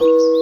Música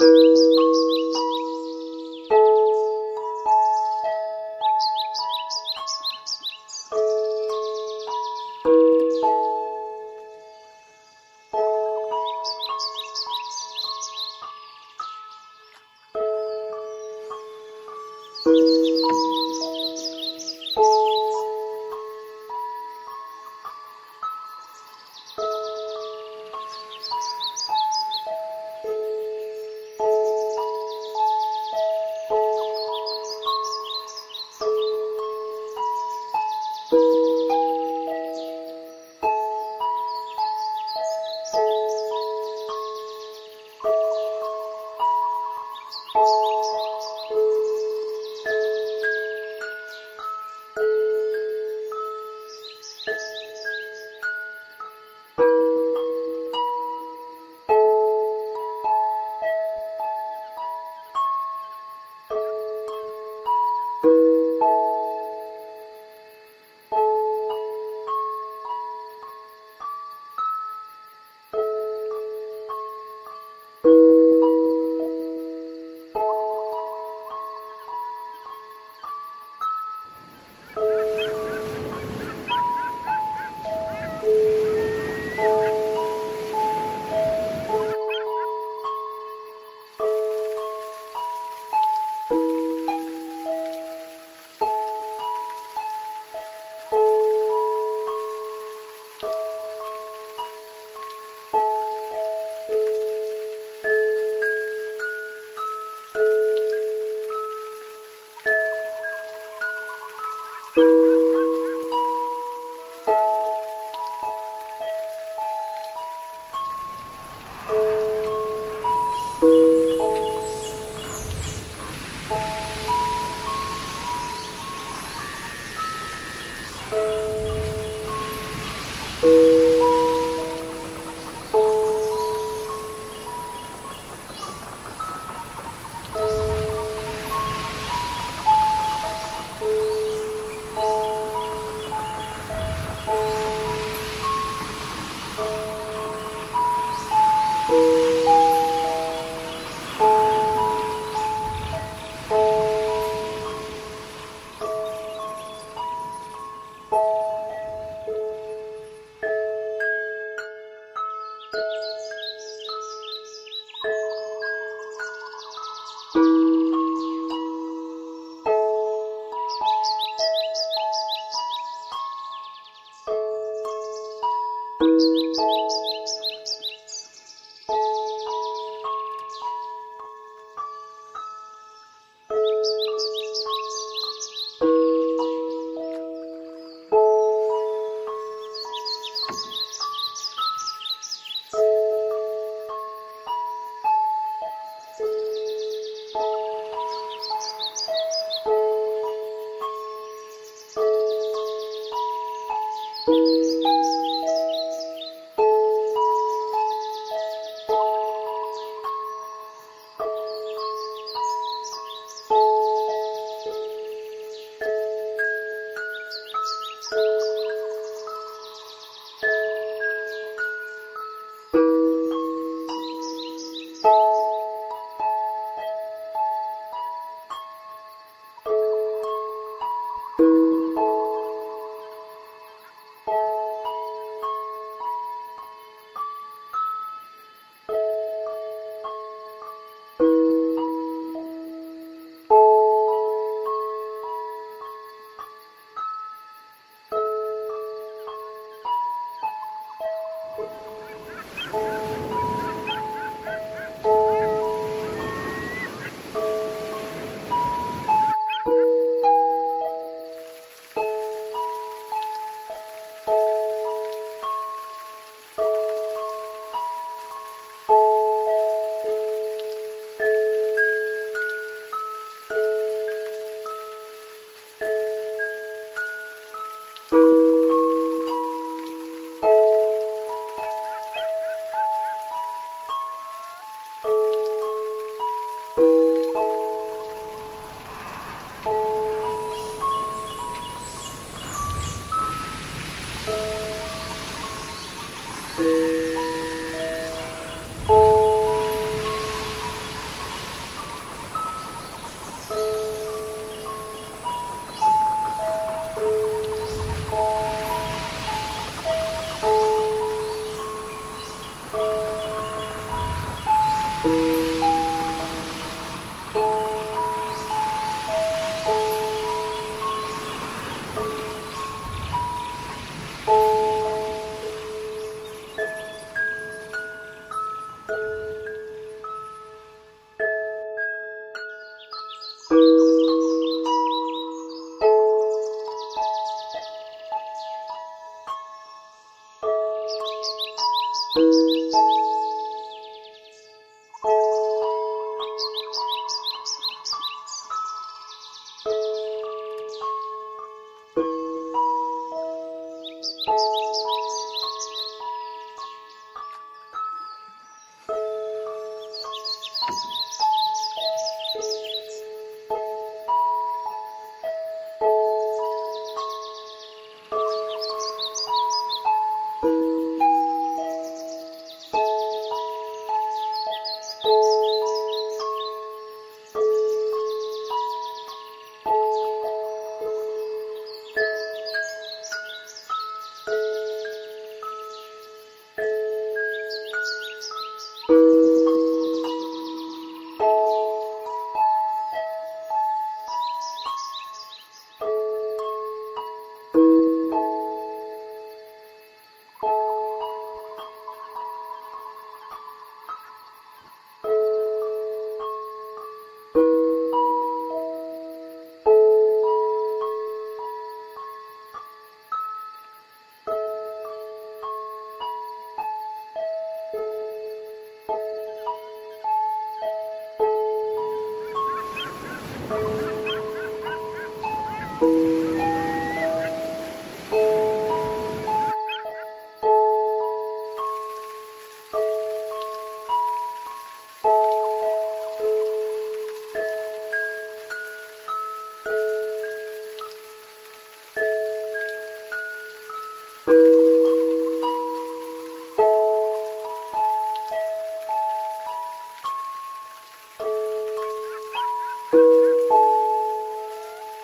Música